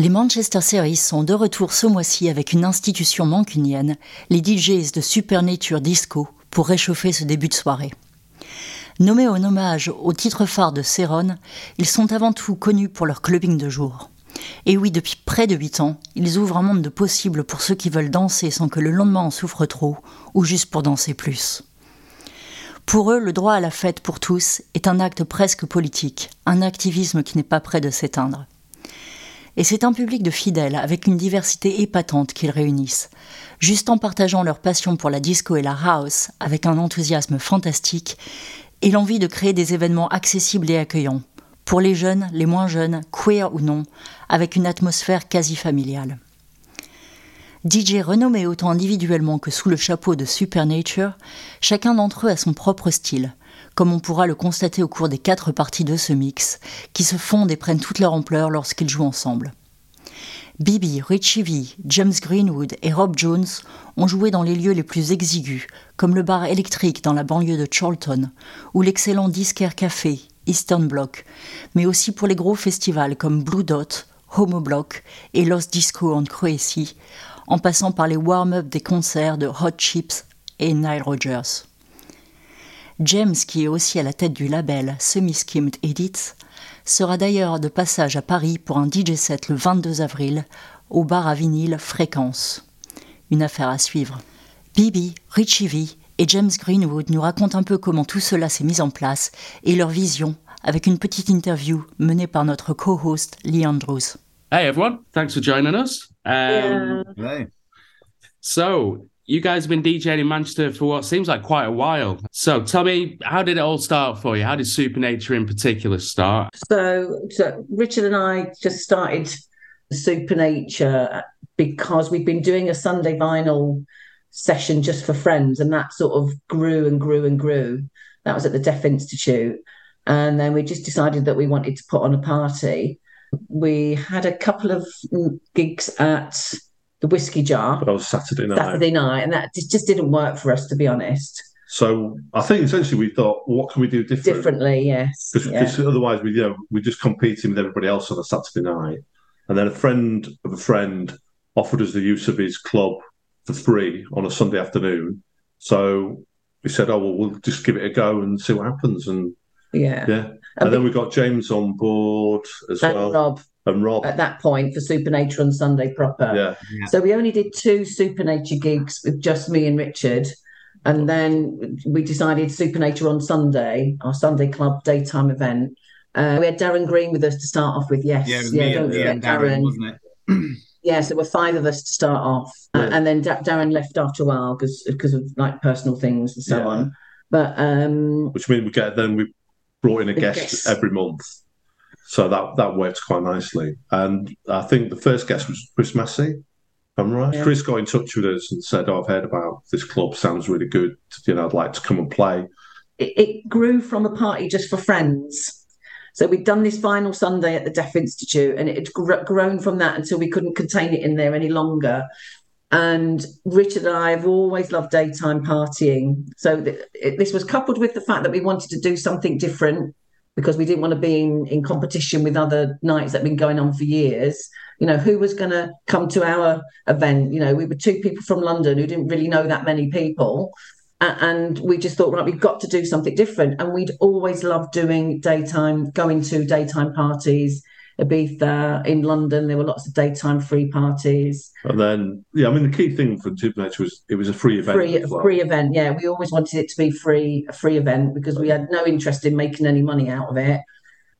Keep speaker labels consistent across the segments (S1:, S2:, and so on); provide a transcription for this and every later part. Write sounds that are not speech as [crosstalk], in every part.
S1: Les Manchester Series sont de retour ce mois-ci avec une institution mancunienne, les DJs de Supernature Disco, pour réchauffer ce début de soirée. Nommés en hommage au titre phare de Céron, ils sont avant tout connus pour leur clubbing de jour. Et oui, depuis près de 8 ans, ils ouvrent un monde de possibles pour ceux qui veulent danser sans que le lendemain en souffre trop, ou juste pour danser plus. Pour eux, le droit à la fête pour tous est un acte presque politique, un activisme qui n'est pas prêt de s'éteindre. Et c'est un public de fidèles avec une diversité épatante qu'ils réunissent, juste en partageant leur passion pour la disco et la house avec un enthousiasme fantastique et l'envie de créer des événements accessibles et accueillants, pour les jeunes, les moins jeunes, queer ou non, avec une atmosphère quasi familiale. DJ renommés autant individuellement que sous le chapeau de Supernature, chacun d'entre eux a son propre style, comme on pourra le constater au cours des quatre parties de ce mix, qui se fondent et prennent toute leur ampleur lorsqu'ils jouent ensemble. Bibi, Richie V, James Greenwood et Rob Jones ont joué dans les lieux les plus exigus, comme le bar électrique dans la banlieue de Charlton, ou l'excellent Disquaire Café, Eastern Bloc, mais aussi pour les gros festivals comme Blue Dot, Homo Block et Lost Disco en Croatie, en passant par les warm-up des concerts de Hot Chips et Nile Rodgers. James, qui est aussi à la tête du label Semi-Skimmed Edits, sera d'ailleurs de passage à Paris pour un DJ set le 22 avril au bar à vinyle Fréquence. Une affaire à suivre. Bibi, Richie V et James Greenwood nous racontent un peu comment tout cela s'est mis en place et leur vision avec une petite interview menée par notre co-host Lee Andrews.
S2: Hey everyone, thanks for joining us.
S3: Um, yeah. Hey.
S2: So, you guys have been DJing in Manchester for what seems like quite a while. So, tell me, how did it all start for you? How did Supernature in particular start?
S3: So, so Richard and I just started Supernature because we've been doing a Sunday vinyl session just for friends, and that sort of grew and grew and grew. That was at the Deaf Institute. And then we just decided that we wanted to put on a party. We had a couple of gigs at the Whiskey Jar.
S4: But that was Saturday night.
S3: Saturday night, and that just didn't work for us, to be honest.
S4: So I think essentially we thought, well, what can we do different?
S3: Differently, yes.
S4: Because yeah. otherwise, we you know we're just competing with everybody else on a Saturday night. And then a friend of a friend offered us the use of his club for free on a Sunday afternoon. So we said, oh, well, we'll just give it a go and see what happens. And
S3: yeah.
S4: Yeah. And, and then we got James on board as well.
S3: Rob.
S4: And Rob.
S3: At that point for Supernature on Sunday proper.
S4: Yeah.
S3: yeah. So we only did two Supernature gigs with just me and Richard. And then we decided Supernature on Sunday, our Sunday club daytime event. Uh, we had Darren Green with us to start off with. Yes.
S5: Yeah, yeah don't forget Darren, Darren, wasn't it? [clears throat]
S3: yeah, so there were five of us to start off, yeah. uh, and then D- Darren left after a while because because of like personal things and so yeah. on. But um,
S4: which means we get then we brought in a guest, guest, every month, so that that worked quite nicely. And I think the first guest was Chris Massey. I'm right. Yeah. Chris got in touch with us and said, oh, "I've heard about this club. Sounds really good. You know, I'd like to come and play."
S3: It, it grew from a party just for friends so we'd done this final Sunday at the Deaf Institute, and it had gr- grown from that until we couldn't contain it in there any longer. And Richard and I have always loved daytime partying. So th- it, this was coupled with the fact that we wanted to do something different because we didn't want to be in, in competition with other nights that have been going on for years. You know, who was going to come to our event? You know, we were two people from London who didn't really know that many people and we just thought right we've got to do something different and we'd always loved doing daytime going to daytime parties Ibiza in London there were lots of daytime free parties
S4: and then yeah I mean the key thing for Supernature was it was a free event
S3: free, well. free event yeah we always wanted it to be free a free event because we had no interest in making any money out of it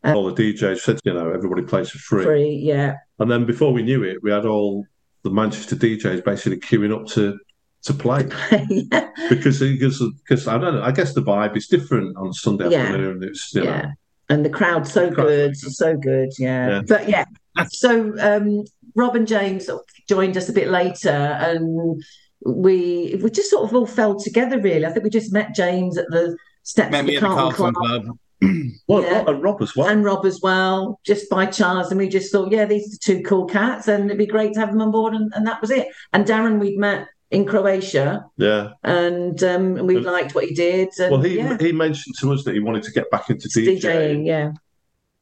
S4: um, all the DJs said you know everybody plays for free
S3: free yeah
S4: and then before we knew it we had all the Manchester DJs basically queuing up to to play [laughs]
S3: yeah.
S4: because because because I don't know. I guess the vibe is different on Sunday
S3: yeah.
S4: afternoon. It's you
S3: yeah.
S4: Know,
S3: and the crowd so good, so good, yeah. yeah. But yeah, so um, Rob and James joined us a bit later, and we we just sort of all fell together. Really, I think we just met James at the steps met of the Carlton, Club. Club. [clears throat]
S4: well, yeah. and Rob as well.
S3: And Rob as well, just by chance. And we just thought, yeah, these are two cool cats, and it'd be great to have them on board. And, and that was it. And Darren, we'd met in Croatia.
S4: Yeah.
S3: And um, we liked what he did. And,
S4: well, he
S3: yeah.
S4: he mentioned to us that he wanted to get back into
S3: DJing. DJing. Yeah.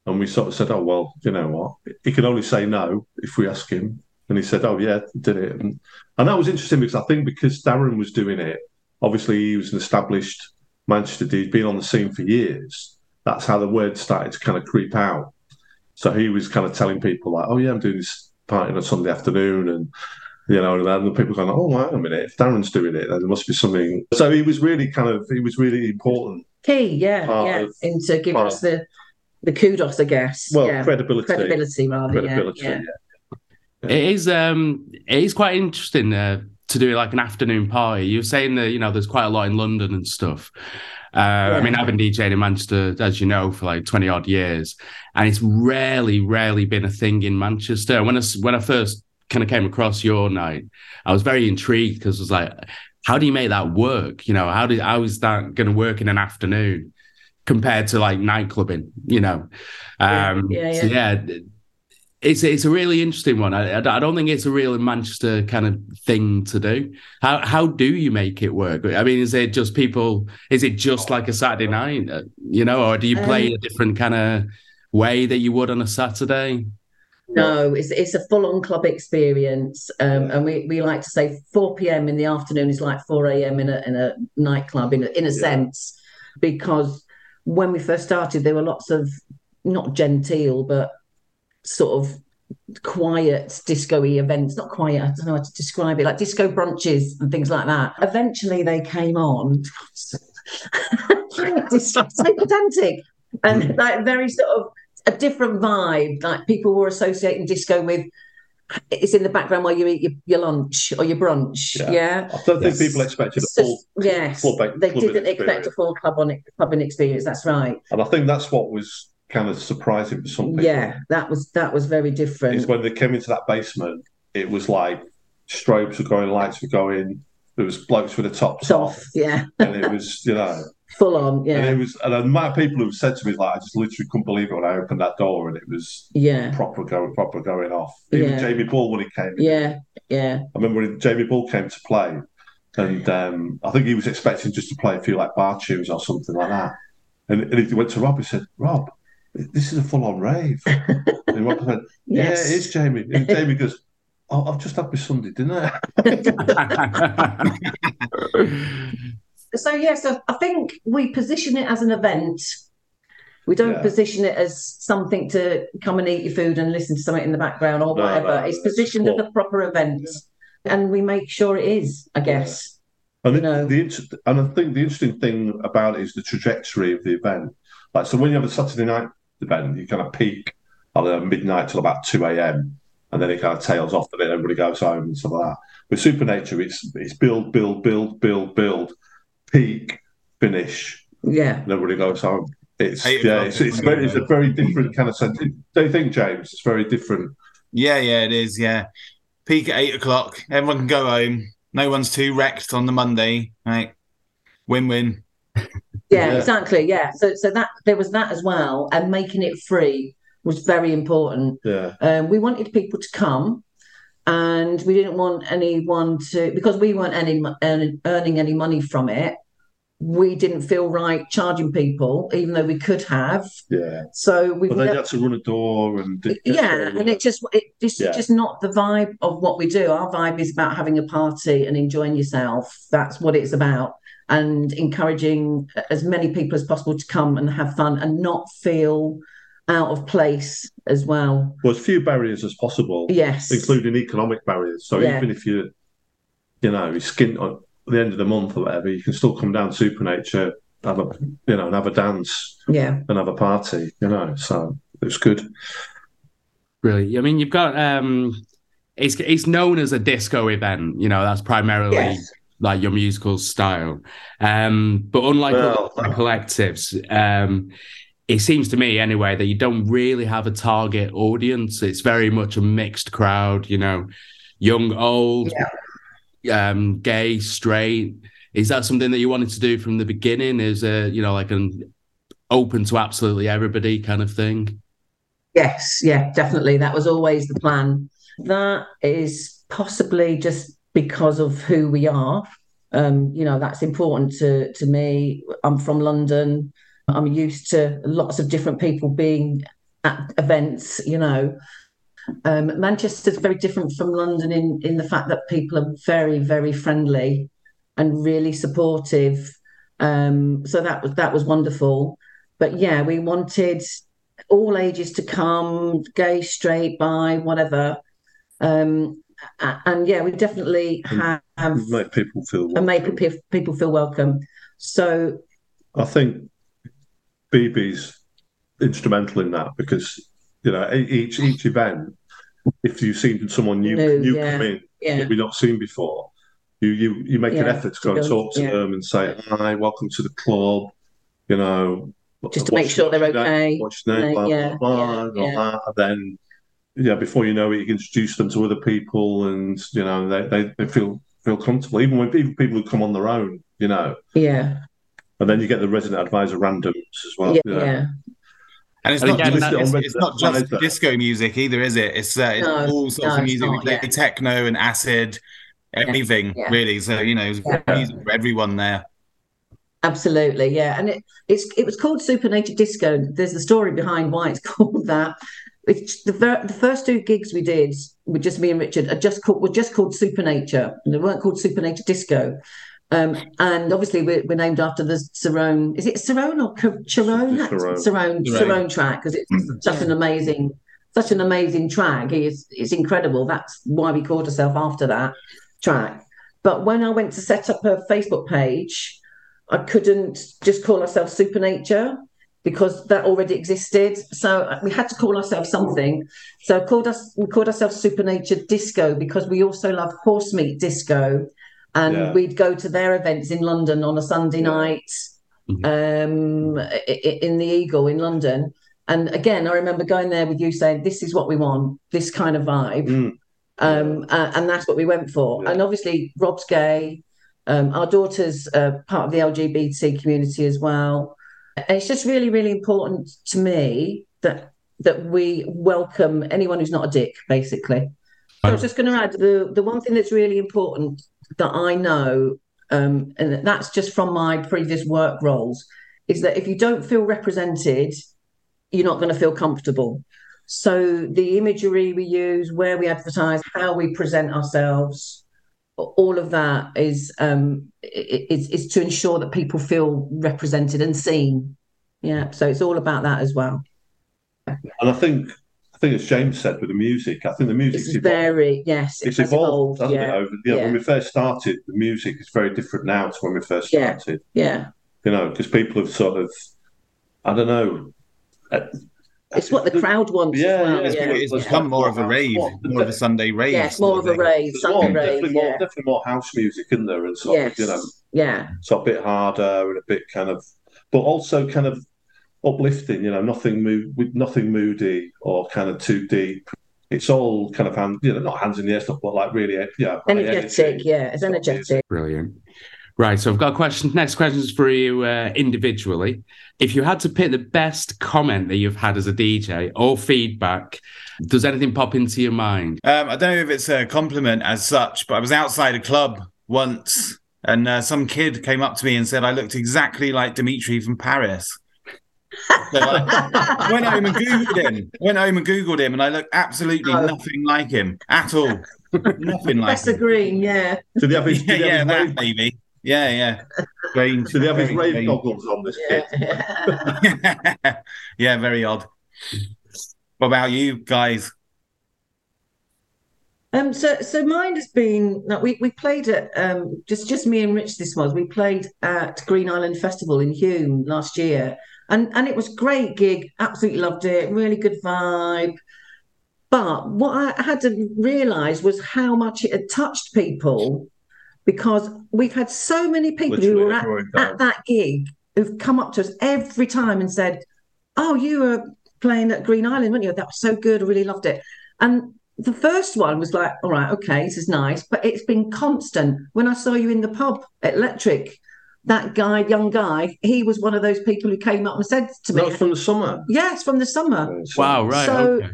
S4: And we sort of said, oh, well, you know what? He can only say no if we ask him. And he said, oh, yeah, did it. And, and that was interesting because I think because Darren was doing it, obviously he was an established Manchester D, he's been on the scene for years. That's how the word started to kind of creep out. So he was kind of telling people like, "Oh yeah, I'm doing this party on a Sunday afternoon," and you know, and then the people going, "Oh, wait a minute, if Darren's doing it, then there must be something." So he was really kind of, he was really important.
S3: Key, yeah, yeah, of, into giving us the the kudos, I guess.
S4: Well,
S3: yeah.
S4: credibility,
S3: credibility, rather. Credibility, yeah.
S2: yeah. It is, um, it is quite interesting uh, to do like an afternoon party. You're saying that you know there's quite a lot in London and stuff. Uh, yeah. I mean, I've been DJing in Manchester, as you know, for like 20 odd years, and it's rarely, rarely been a thing in Manchester. When I, when I first kind of came across your night, I was very intrigued because I was like, how do you make that work? You know, how, do, how is that going to work in an afternoon compared to like nightclubbing, you know? Um, yeah, yeah, yeah. So yeah it's it's a really interesting one. I, I don't think it's a real Manchester kind of thing to do. How how do you make it work? I mean, is it just people? Is it just like a Saturday night, uh, you know, or do you play um, a different kind of way that you would on a Saturday?
S3: No, it's it's a full on club experience, um, and we, we like to say four p.m. in the afternoon is like four a.m. in a in a nightclub in a, in a sense, because when we first started, there were lots of not genteel, but sort of quiet disco-y events. Not quiet i don't know how to describe it like disco brunches and things like that. Eventually they came on. [laughs] [laughs] So pedantic. And like very sort of a different vibe like people were associating disco with it's in the background while you eat your, your lunch or your brunch. Yeah, yeah?
S4: I don't think people expected a full.
S3: Yes, full they didn't expect a full club on clubbing experience. That's right.
S4: And I think that's what was kind of surprising for some people.
S3: Yeah, that was that was very different.
S4: Is when they came into that basement, it was like strobes were going, lights were going. There was blokes with the tops
S3: off, off yeah,
S4: and it was you know
S3: full on, yeah.
S4: And it was, and a amount of people who said to me like, I just literally couldn't believe it when I opened that door, and it was
S3: yeah
S4: proper going, proper going off. Even yeah. Jamie Bull when he came,
S3: yeah, yeah.
S4: I remember when Jamie Bull came to play, and um, I think he was expecting just to play a few like bar tunes or something like that. And, and he went to Rob. He said, "Rob, this is a full on rave. [laughs] and Rob went, Yeah, yes. it is, Jamie. And Jamie goes, Oh, I've just had my Sunday dinner. [laughs] [laughs]
S3: so, yeah, so I think we position it as an event. We don't yeah. position it as something to come and eat your food and listen to something in the background or no, whatever. No, it's positioned as a proper event. Yeah. And we make sure it is, I guess.
S4: And, you know. the, and I think the interesting thing about it is the trajectory of the event. Like, so when you have a Saturday night event. You kind of peak at uh, midnight till about 2 a.m. and then it kind of tails off and then everybody goes home and stuff like that. With Supernature, it's it's build, build, build, build, build, peak, finish.
S3: Yeah.
S4: And everybody goes home. It's yeah, it's, it's, very, it's a very different kind of sense. Don't you think, James? It's very different.
S5: Yeah, yeah, it is. Yeah, peak at eight o'clock. Everyone can go home. No one's too wrecked on the Monday. Right, win-win.
S3: Yeah, [laughs] yeah, exactly. Yeah. So so that there was that as well, and making it free was very important.
S4: Yeah.
S3: Um, we wanted people to come, and we didn't want anyone to because we weren't any earning, earning any money from it. We didn't feel right charging people, even though we could have.
S4: Yeah.
S3: So we.
S4: But they had to run a door and.
S3: yeah, and it just it just yeah. just not the vibe of what we do. Our vibe is about having a party and enjoying yourself. That's what it's about and encouraging uh, as many people as possible to come and have fun and not feel out of place as well.
S4: Well, as few barriers as possible.
S3: Yes.
S4: Including economic barriers. So yeah. even if you, you know, you skint at the end of the month or whatever, you can still come down Supernature, have a, you know, and have a dance.
S3: Yeah.
S4: And have a party, you know. So it's good.
S2: Really? I mean, you've got, um, it's, it's known as a disco event, you know, that's primarily. Yes like your musical style. Um, but unlike well, other collectives, um, it seems to me anyway that you don't really have a target audience. It's very much a mixed crowd, you know, young, old, yeah. um, gay, straight. Is that something that you wanted to do from the beginning? Is a you know like an open to absolutely everybody kind of thing?
S3: Yes, yeah, definitely. That was always the plan. That is possibly just because of who we are. Um, you know, that's important to to me. I'm from London. I'm used to lots of different people being at events, you know. Um, Manchester's very different from London in, in the fact that people are very, very friendly and really supportive. Um, so that was that was wonderful. But yeah, we wanted all ages to come, gay, straight, bi, whatever. Um, and yeah, we definitely have
S4: make people feel welcome.
S3: and make people feel welcome. So
S4: I think Bibi's instrumental in that because you know each each event, if you've seen someone new no, new yeah, come in yeah. that we've not seen before, you you you make yeah, an effort to go and talk to them and say hi, welcome to the club, you know,
S3: just to make sure they're okay.
S4: What's your name? Blah, blah, blah, yeah, And then yeah, before you know it, you introduce them to other people, and you know they, they, they feel feel comfortable, even when even people who come on their own, you know.
S3: Yeah.
S4: And then you get the resident advisor randoms as well.
S3: Yeah. yeah.
S5: And it's not, just, it's, it's not just disco music either, is it? It's, uh, it's no, all sorts no, of music. Not, yeah. Techno and acid, anything yeah, really. So you know, music for everyone there.
S3: Absolutely, yeah. And it, it's it was called Supernature Disco. There's the story behind why it's [laughs] called that. It's the, ver- the first two gigs we did with just me and Richard are just called were just called Supernature, and they weren't called Supernature Disco. Um, and obviously we're, we're, named after the Cerrone. Is it Cerrone or Cerrone? Cerrone, Cerrone track because it's mm-hmm. such an amazing, such an amazing track. It's it's incredible. That's why we called ourselves after that track. But when I went to set up a Facebook page, I couldn't just call ourselves Supernature because that already existed. So uh, we had to call ourselves something. So called us we called ourselves Supernature Disco because we also love horse meat disco and yeah. we'd go to their events in London on a Sunday night mm-hmm. um, in the Eagle in London. And again, I remember going there with you saying, "This is what we want. This kind of vibe," mm. um, uh, and that's what we went for. Yeah. And obviously, Rob's gay. Um, our daughter's uh, part of the LGBT community as well. And it's just really, really important to me that that we welcome anyone who's not a dick, basically. So I was just going to add the the one thing that's really important that I know, um, and that's just from my previous work roles, is that if you don't feel represented, you're not going to feel comfortable. So the imagery we use, where we advertise, how we present ourselves, all of that is um, is, is to ensure that people feel represented and seen. Yeah, so it's all about that as well.
S4: And I think I think as James said with the music, I think the music
S3: is very yes,
S4: it's evolved, evolved yeah. it? Over, you know, yeah. when we first started, the music is very different now to when we first started.
S3: Yeah, yeah.
S4: you know, because people have sort of, I don't know.
S3: Uh, it's what the crowd wants.
S5: Yeah,
S3: well.
S5: yeah. It's, it's become more of a rave, more of a Sunday rave.
S3: Yes, more of a rave, Sunday
S4: more,
S3: rave.
S4: Definitely,
S3: yeah.
S4: more, definitely more house music, in there? And sort yes. of, you know,
S3: yeah,
S4: so a bit harder and a bit kind of, but also kind of uplifting. You know, nothing mo- with nothing moody or kind of too deep. It's all kind of hand, you know, not hands in the air stuff, but like really, yeah,
S3: energetic. Energy. Yeah, it's energetic.
S2: Brilliant. Right, so I've got a question. Next questions for you uh, individually. If you had to pick the best comment that you've had as a DJ or feedback, does anything pop into your mind?
S5: Um, I don't know if it's a compliment as such, but I was outside a club once and uh, some kid came up to me and said I looked exactly like Dimitri from Paris. So I went home and googled him. Went home and googled him, and I looked absolutely oh. nothing like him at all. nothing like.
S3: Professor Green, yeah.
S4: Did he have his? [laughs]
S5: Yeah, yeah, that rave? maybe. Yeah, yeah.
S4: Green. Did he have his rave goggles on this
S5: yeah. kid? [laughs] yeah, very odd. What about you guys?
S3: Um, so so mine has been no, we we played at um just just me and Rich this was we played at Green Island Festival in Hulme last year and and it was great gig. Absolutely loved it. Really good vibe. But what I had to realise was how much it had touched people, because we've had so many people Literally who were at, at that gig who've come up to us every time and said, "Oh, you were playing at Green Island, weren't you? That was so good. I really loved it." And the first one was like, "All right, okay, this is nice," but it's been constant. When I saw you in the pub at Electric, that guy, young guy, he was one of those people who came up and said to me,
S4: "That's from the summer."
S3: Yes, from the summer.
S2: Wow, right. So, okay.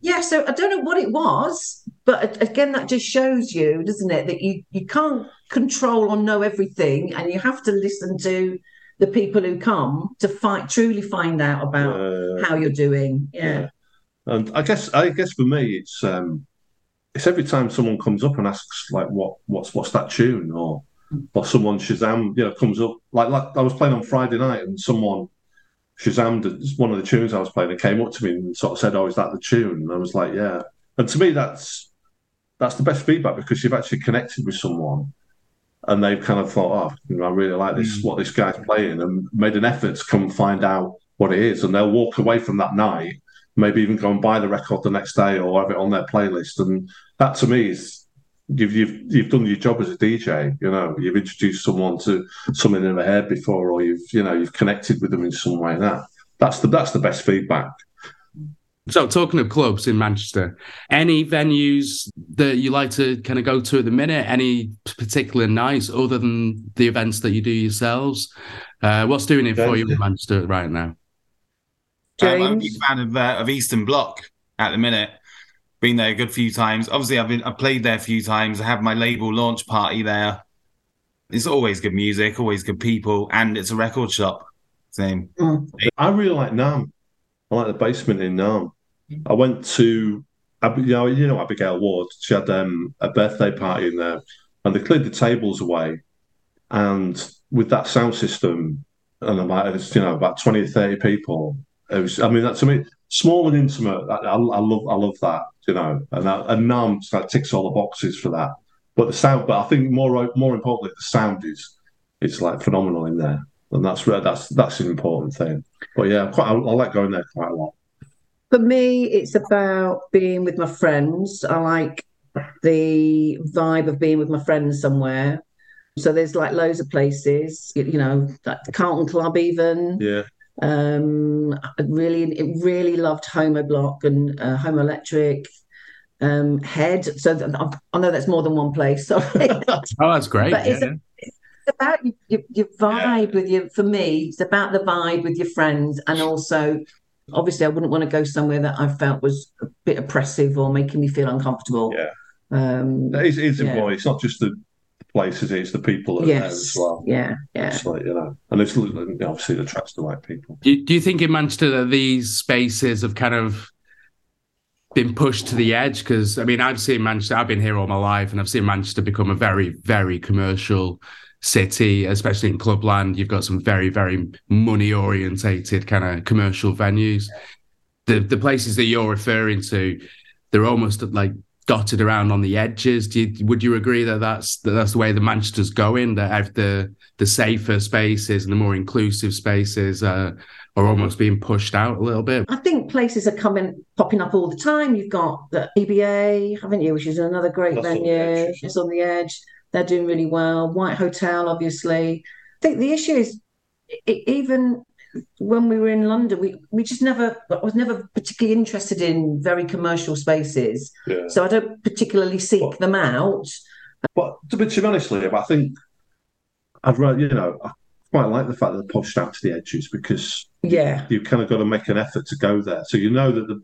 S3: Yeah, so I don't know what it was, but again, that just shows you, doesn't it, that you you can't control or know everything, and you have to listen to the people who come to fight truly find out about uh, how you're doing. Yeah. yeah.
S4: And I guess I guess for me it's um it's every time someone comes up and asks like what what's what's that tune or or someone Shazam, you know, comes up like like I was playing on Friday night and someone Shazammed one of the tunes I was playing and came up to me and sort of said, "Oh, is that the tune?" And I was like, "Yeah." And to me, that's that's the best feedback because you've actually connected with someone and they've kind of thought, "Oh, you know, I really like this, mm. what this guy's playing," and made an effort to come find out what it is, and they'll walk away from that night, maybe even go and buy the record the next day or have it on their playlist, and that to me is you've you've you've done your job as a DJ. You know, you've introduced someone to something they never heard before, or you've you know you've connected with them in some way. That that's the that's the best feedback.
S2: So, talking of clubs in Manchester, any venues that you like to kind of go to at the minute? Any particular nights other than the events that you do yourselves? Uh, what's doing it for you in Manchester right now?
S5: Um, I'm a big fan of, uh, of Eastern Bloc at the minute been there a good few times. Obviously, I've been I've played there a few times. I have my label launch party there. It's always good music, always good people, and it's a record shop. Same.
S4: Mm. I really like NAMM. I like the basement in NAMM. I went to, you know, you know Abigail Ward. She had um, a birthday party in there, and they cleared the tables away. And with that sound system, and about you know about twenty or thirty people, it was. I mean, that to me, small and intimate. I, I, love I love that, you know, and that, and NAMM that ticks all the boxes for that. But the sound, but I think more more importantly, the sound is it's like phenomenal in there, and that's where that's that's an important thing. But yeah, quite I, I like going there quite a lot.
S3: For me, it's about being with my friends. I like the vibe of being with my friends somewhere. So there's like loads of places, you know, like the Carlton Club, even.
S4: Yeah.
S3: Um, I really, really loved Homobloc and uh, Homoelectric. Um, Head. So th- I know that's more than one place. Sorry. [laughs]
S2: oh, that's great.
S3: But yeah. it's, a, it's, about your, your, vibe yeah. with your. For me, it's about the vibe with your friends, and also, obviously, I wouldn't want to go somewhere that I felt was a bit oppressive or making me feel uncomfortable.
S4: Yeah. Um, it's, it's yeah. important. It's not just the places, it's the people that yes. there as well.
S3: Yeah, yeah.
S4: It's like, you know, and it's obviously it attracts the right people.
S2: Do, do you think in Manchester that these spaces have kind of been pushed to the edge? Because I mean, I've seen Manchester. I've been here all my life, and I've seen Manchester become a very, very commercial city, especially in clubland. You've got some very, very money orientated kind of commercial venues. The the places that you're referring to, they're almost like dotted around on the edges. You, would you agree that that's that that's the way the Manchester's going? That the the safer spaces and the more inclusive spaces uh, are almost being pushed out a little bit.
S3: I think places are coming popping up all the time. You've got the EBA, haven't you? Which is another great that's venue. It's on the edge. They're doing really well. White Hotel, obviously. I think the issue is it, even when we were in London, we we just never I was never particularly interested in very commercial spaces. Yeah. So I don't particularly seek but, them out.
S4: But to be, to be honest, Liam, I think I'd rather you know I quite like the fact that they're pushed out to the edges because
S3: yeah,
S4: you've kind of got to make an effort to go there. So you know that the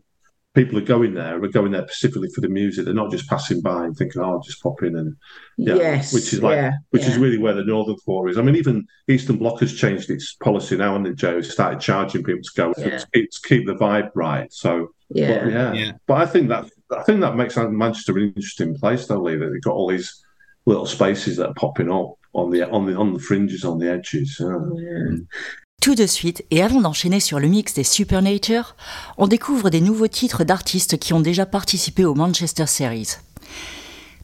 S4: people are going there are going there specifically for the music. They're not just passing by and thinking, "Oh, I'll just pop in and
S3: yeah." Yes,
S4: which is like,
S3: yeah,
S4: which
S3: yeah.
S4: is really where the Northern Core is. I mean, even Eastern Bloc has changed its policy now, and Joe started charging people to go yeah. to, keep, to keep the vibe right. So
S3: yeah.
S4: But, yeah, yeah. But I think that I think that makes Manchester an interesting place, though, Lee. That they've got all these little spaces that are popping up on the on the on the fringes, on the edges. Yeah. Mm.
S1: Tout de suite, et avant d'enchaîner sur le mix des Supernature, on découvre des nouveaux titres d'artistes qui ont déjà participé au Manchester Series.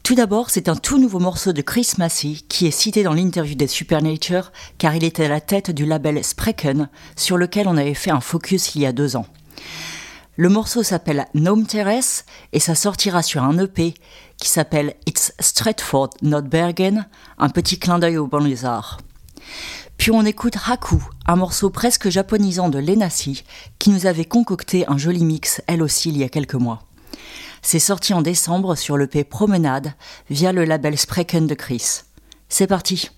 S1: Tout d'abord, c'est un tout nouveau morceau de Chris Massey qui est cité dans l'interview des Supernature car il était à la tête du label Sprecken sur lequel on avait fait un focus il y a deux ans. Le morceau s'appelle Gnome Terrace et ça sortira sur un EP qui s'appelle It's Stratford, not Bergen, un petit clin d'œil au banlieusard. Puis on écoute Haku, un morceau presque japonisant de Lenasi, qui nous avait concocté un joli mix elle aussi il y a quelques mois. C'est sorti en décembre sur le P Promenade via le label Sprecken de Chris. C'est parti!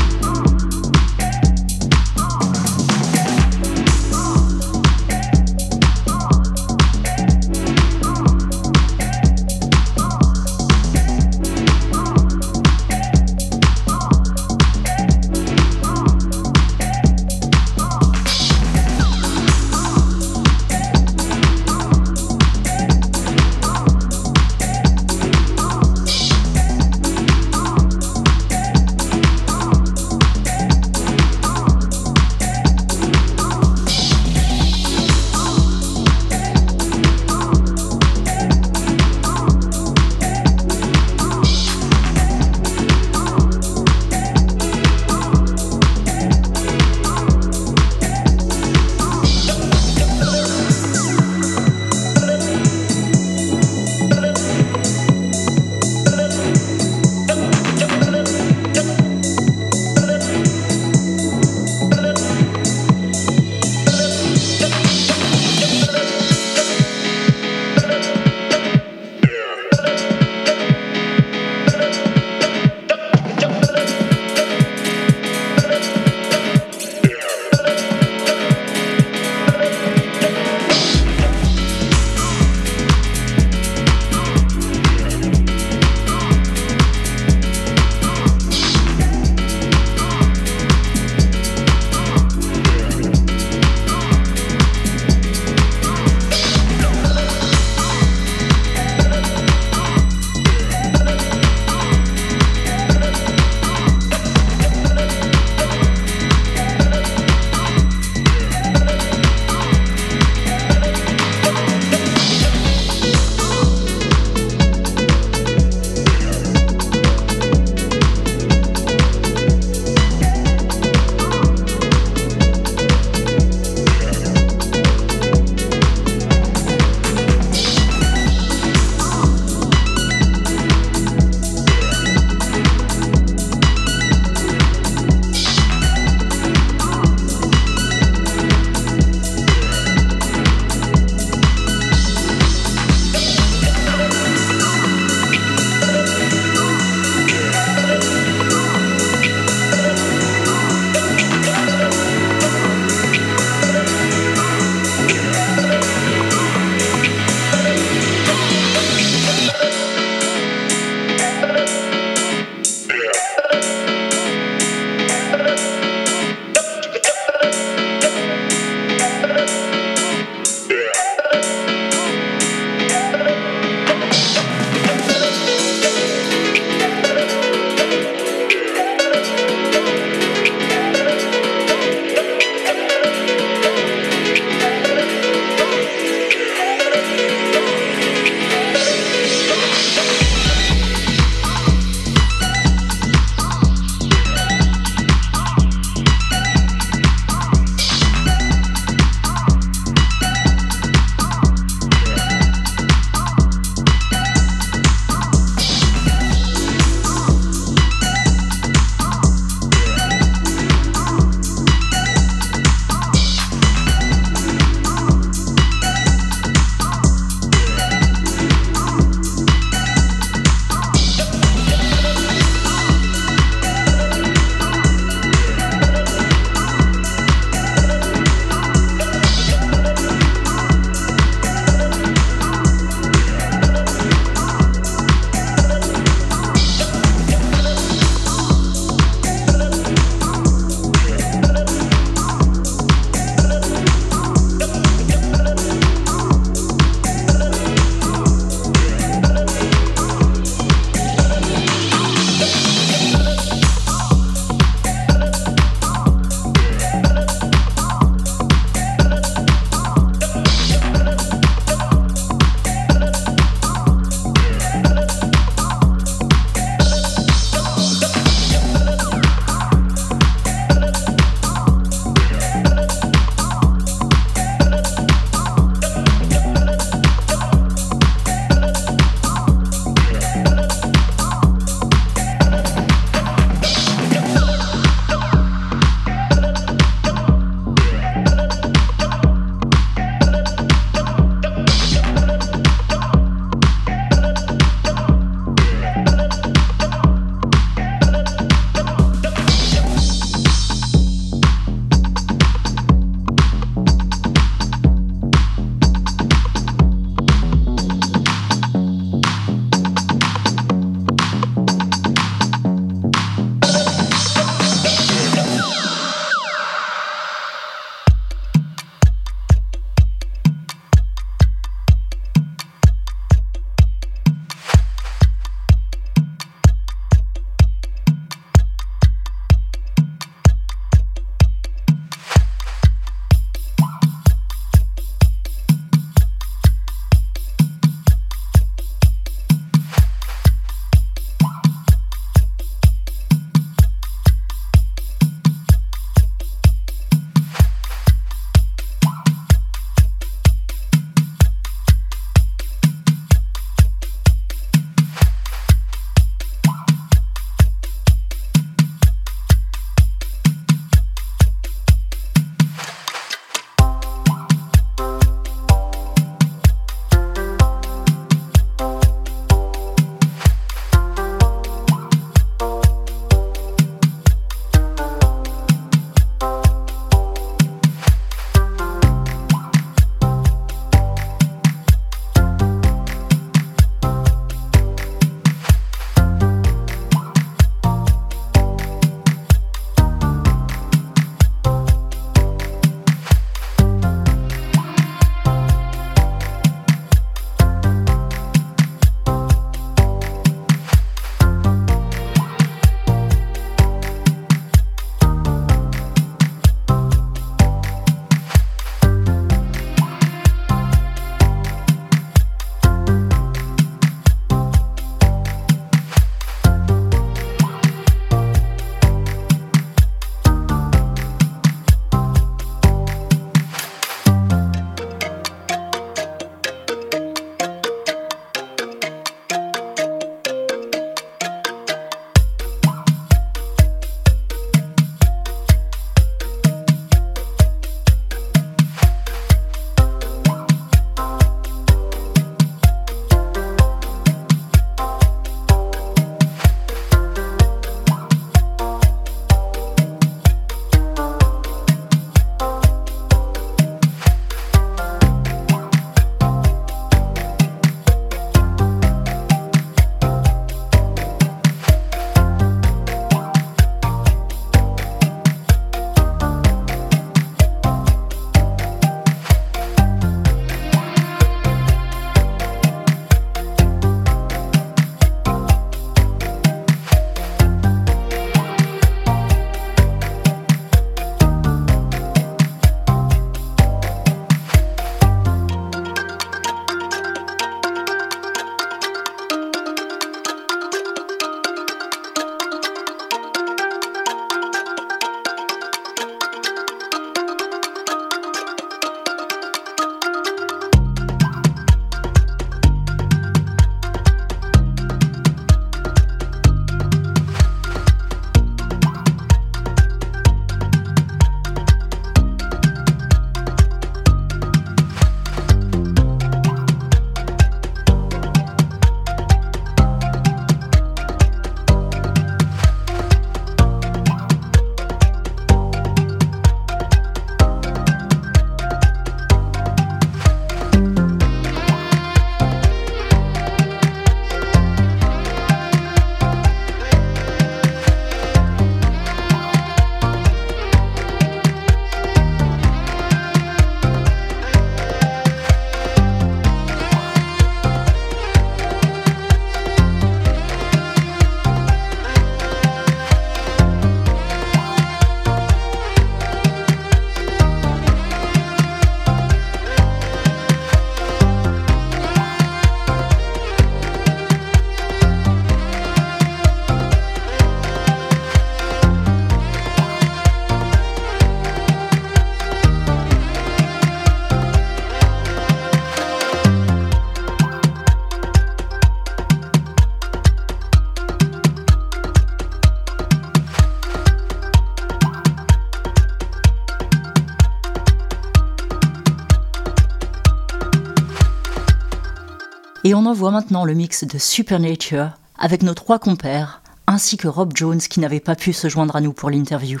S1: Et on envoie maintenant le mix de Supernature avec nos trois compères, ainsi que Rob Jones qui n'avait pas pu se joindre à nous pour l'interview.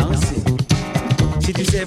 S6: Danser. Si tu sais